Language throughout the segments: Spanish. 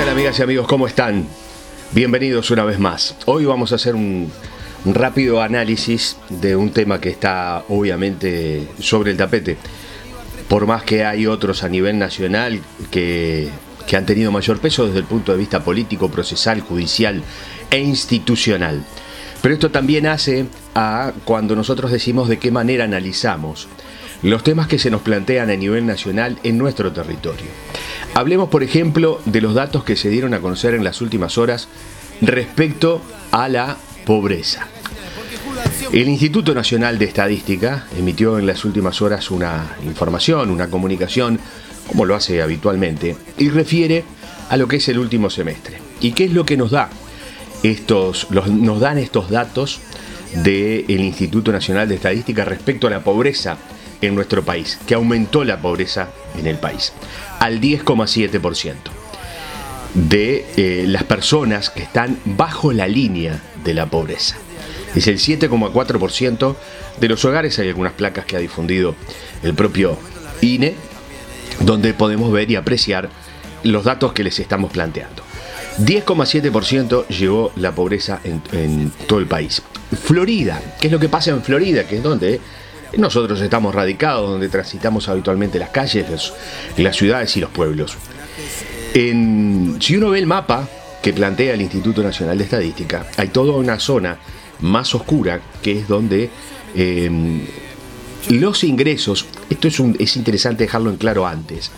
tal amigas y amigos? ¿Cómo están? Bienvenidos una vez más. Hoy vamos a hacer un, un rápido análisis de un tema que está obviamente sobre el tapete. Por más que hay otros a nivel nacional que, que han tenido mayor peso desde el punto de vista político, procesal, judicial e institucional. Pero esto también hace a cuando nosotros decimos de qué manera analizamos los temas que se nos plantean a nivel nacional en nuestro territorio. Hablemos, por ejemplo, de los datos que se dieron a conocer en las últimas horas respecto a la pobreza. El Instituto Nacional de Estadística emitió en las últimas horas una información, una comunicación, como lo hace habitualmente, y refiere a lo que es el último semestre. ¿Y qué es lo que nos da? Estos, nos dan estos datos del Instituto Nacional de Estadística respecto a la pobreza en nuestro país, que aumentó la pobreza en el país al 10,7% de eh, las personas que están bajo la línea de la pobreza. Es el 7,4% de los hogares, hay algunas placas que ha difundido el propio INE, donde podemos ver y apreciar los datos que les estamos planteando. 10,7% llegó la pobreza en, en, todo el país. Florida, ¿qué es lo que pasa en Florida? Que es donde nosotros estamos radicados, donde transitamos habitualmente las calles, las ciudades y los pueblos. si uno ve el mapa que plantea el Instituto Nacional de Estadística, hay toda una zona más oscura que es donde em, los ingresos, esto es, es interesante dejarlo en claro antes,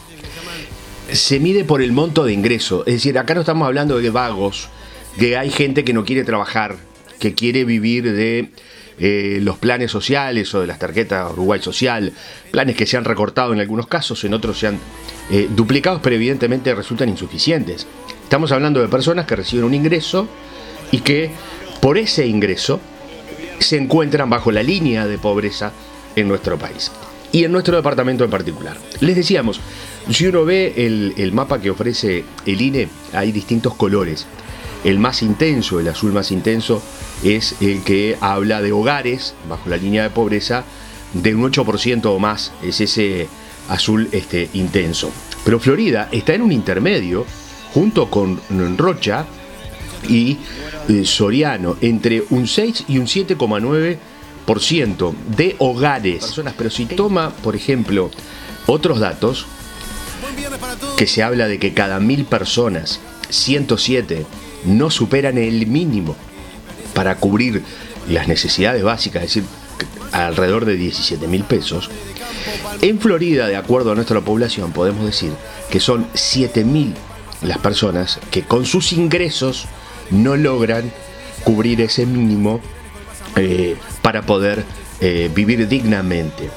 se mide por el monto de ingreso. Es decir, acá no estamos hablando de vagos, que hay gente que no quiere trabajar, que quiere vivir de eh, los planes sociales o de las tarjetas Uruguay Social, planes que se han recortado en algunos casos, en otros se han eh, duplicado, pero evidentemente resultan insuficientes. Estamos hablando de personas que reciben un ingreso y que por ese ingreso se encuentran bajo la línea de pobreza en nuestro país y en nuestro departamento en particular. Les decíamos, si uno ve el, mapa que ofrece el INE, hay distintos colores. El más intenso, el azul más intenso, es el que habla de hogares bajo la línea de pobreza de un 8% o más, es ese azul este, intenso. Pero Florida está en un intermedio, junto con Rocha y eh, Soriano, entre un 6 y un 7,9% de hogares. Pero si toma, por ejemplo, otros datos, que se habla de que cada mil personas, 107, no superan el mínimo para cubrir las necesidades básicas, es decir, alrededor de 17 mil pesos. En Florida, de acuerdo a nuestra población, podemos decir que son 7 mil las personas que con sus ingresos no logran cubrir ese mínimo eh, para poder eh, vivir dignamente.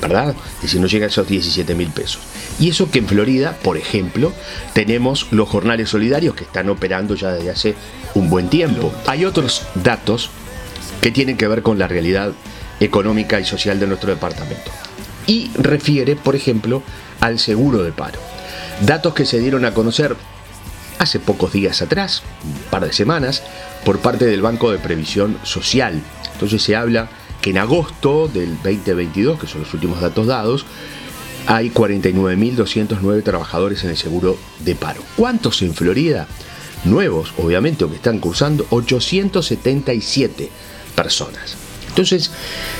¿Verdad? Y si no llega a esos 17 mil pesos. Y eso que en Florida, por ejemplo, tenemos los jornales solidarios que están operando ya desde hace un buen tiempo. Hay otros datos que tienen que ver con la realidad económica y social de nuestro departamento. Y refiere, por ejemplo, al seguro de paro. Datos que se dieron a conocer hace pocos días atrás, un par de semanas, por parte del Banco de Previsión Social. Entonces se habla que en agosto del 2022, que son los últimos datos dados, hay 49.209 trabajadores en el seguro de paro. ¿Cuántos en Florida? Nuevos, obviamente, o que están cursando, 877 personas. Entonces,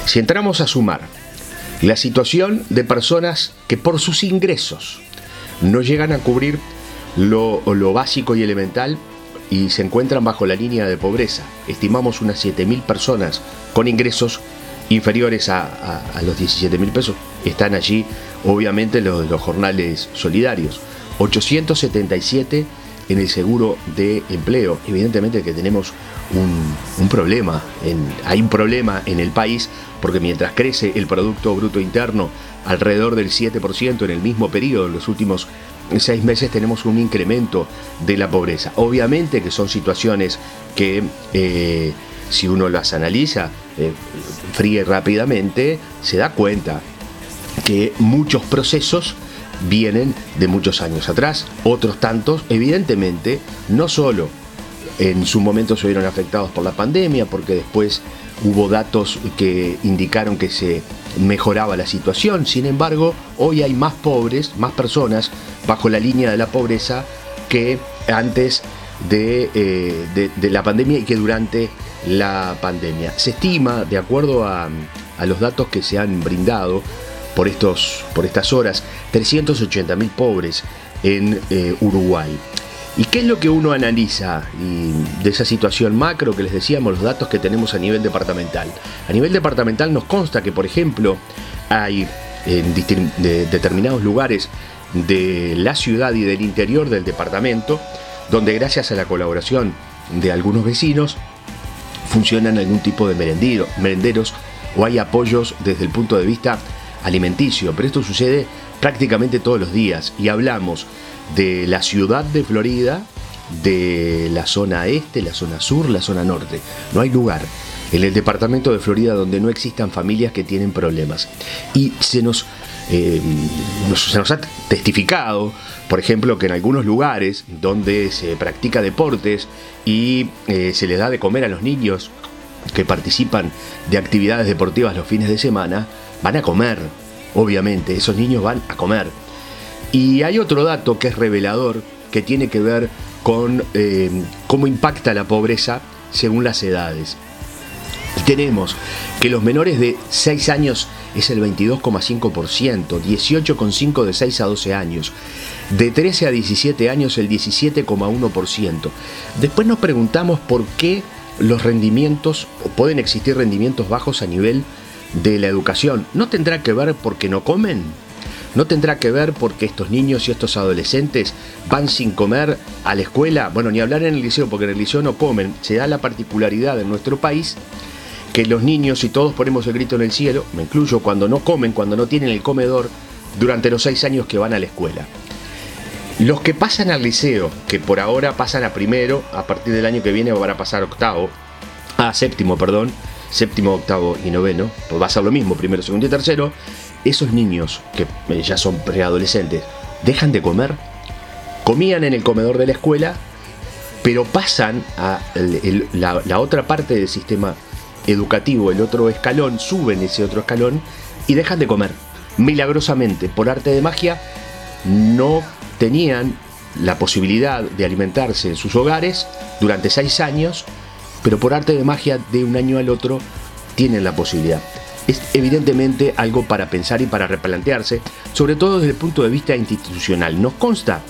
si entramos a sumar la situación de personas que por sus ingresos no llegan a cubrir lo, lo básico y elemental y se encuentran bajo la línea de pobreza, estimamos unas 7.000 personas con ingresos inferiores a, los 17 mil pesos, están allí obviamente los, los jornales solidarios. 877 en el seguro de empleo. Evidentemente que tenemos un, problema, hay un problema en el país porque mientras crece el Producto Bruto Interno alrededor del 7% en el mismo periodo, en los últimos seis meses tenemos un incremento de la pobreza. Obviamente que son situaciones que eh, si uno las analiza eh, fríe rápidamente, se da cuenta que muchos procesos vienen de muchos años atrás, otros tantos, evidentemente, no solo en su momento se vieron afectados por la pandemia, porque después hubo datos que indicaron que se mejoraba la situación, sin embargo, hoy hay más pobres, más personas bajo la línea de la pobreza que antes de, de, la pandemia y que durante la pandemia. Se estima, de acuerdo a, los datos que se han brindado por, estos, por estas horas, 380.000 pobres en Uruguay. ¿Y qué es lo que uno analiza de esa situación macro que les decíamos, los datos que tenemos a nivel departamental? A nivel departamental nos consta que, por ejemplo, hay en determinados lugares de la ciudad y del interior del departamento, donde gracias a la colaboración de algunos vecinos funcionan algún tipo de merenderos o hay apoyos desde el punto de vista alimenticio, pero esto sucede prácticamente todos los días y hablamos de la ciudad de Florida, de la zona este, la zona sur, la zona norte. No hay lugar en el departamento de Florida donde no existan familias que tienen problemas. Y se nos, eh, se nos ha testificado, por ejemplo, que en algunos lugares donde se practica deportes y eh, se les da de comer a los niños que participan de actividades deportivas los fines de semana, van a comer, obviamente, esos niños van a comer. Y hay otro dato que es revelador, que tiene que ver con eh, cómo impacta la pobreza según las edades. Y tenemos que los menores de 6 años es el 22,5%, 18,5% de 6 a 12 años, de 13 a 17 años el 17,1%. Después nos preguntamos por qué los rendimientos, o pueden existir rendimientos bajos a nivel de la educación. ¿No tendrá que ver porque no comen? ¿No tendrá que ver porque estos niños y estos adolescentes van sin comer a la escuela? Bueno, ni hablar en el liceo, porque en el liceo no comen. Se da la particularidad en nuestro país que los niños, y todos ponemos el grito en el cielo, me incluyo, cuando no comen, cuando no tienen el comedor, durante los seis años que van a la escuela. Los que pasan al liceo, que por ahora pasan a primero, a partir del año que viene van a pasar a octavo, a séptimo, perdón, séptimo, octavo y noveno, pues va a ser lo mismo, primero, segundo y tercero, esos niños que eh, ya son preadolescentes dejan de comer, comían en el comedor de la escuela, pero pasan a la, otra parte del sistema educativo, el otro escalón, suben ese otro escalón y dejan de comer. Milagrosamente, por arte de magia, no tenían la posibilidad de alimentarse en sus hogares durante seis años, pero por arte de magia de un año al otro tienen la posibilidad es evidentemente algo para pensar y para replantearse, sobre todo desde el punto de vista institucional. Nos consta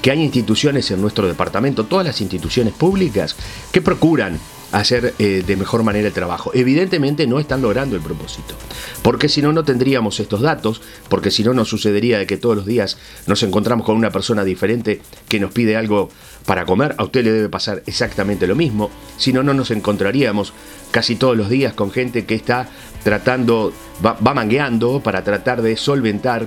que hay instituciones en nuestro departamento, todas las instituciones públicas, que procuran hacer eh, de mejor manera el trabajo. Evidentemente no están logrando el propósito, porque si no, no tendríamos estos datos, porque si no, nos sucedería de que todos los días nos encontramos con una persona diferente que nos pide algo para comer, a usted le debe pasar exactamente lo mismo, si no, no nos encontraríamos casi todos los días con gente que está tratando, va, mangueando para tratar de solventar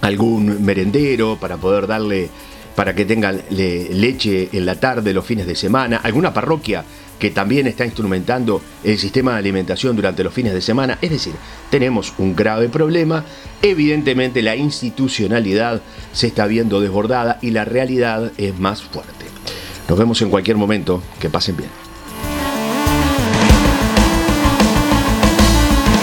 algún merendero, para poder darle, para que tengan leche en la tarde, los fines de semana, alguna parroquia que también está instrumentando el sistema de alimentación durante los fines de semana. Es decir, tenemos un grave problema, evidentemente la institucionalidad se está viendo desbordada y la realidad es más fuerte. Nos vemos en cualquier momento, que pasen bien.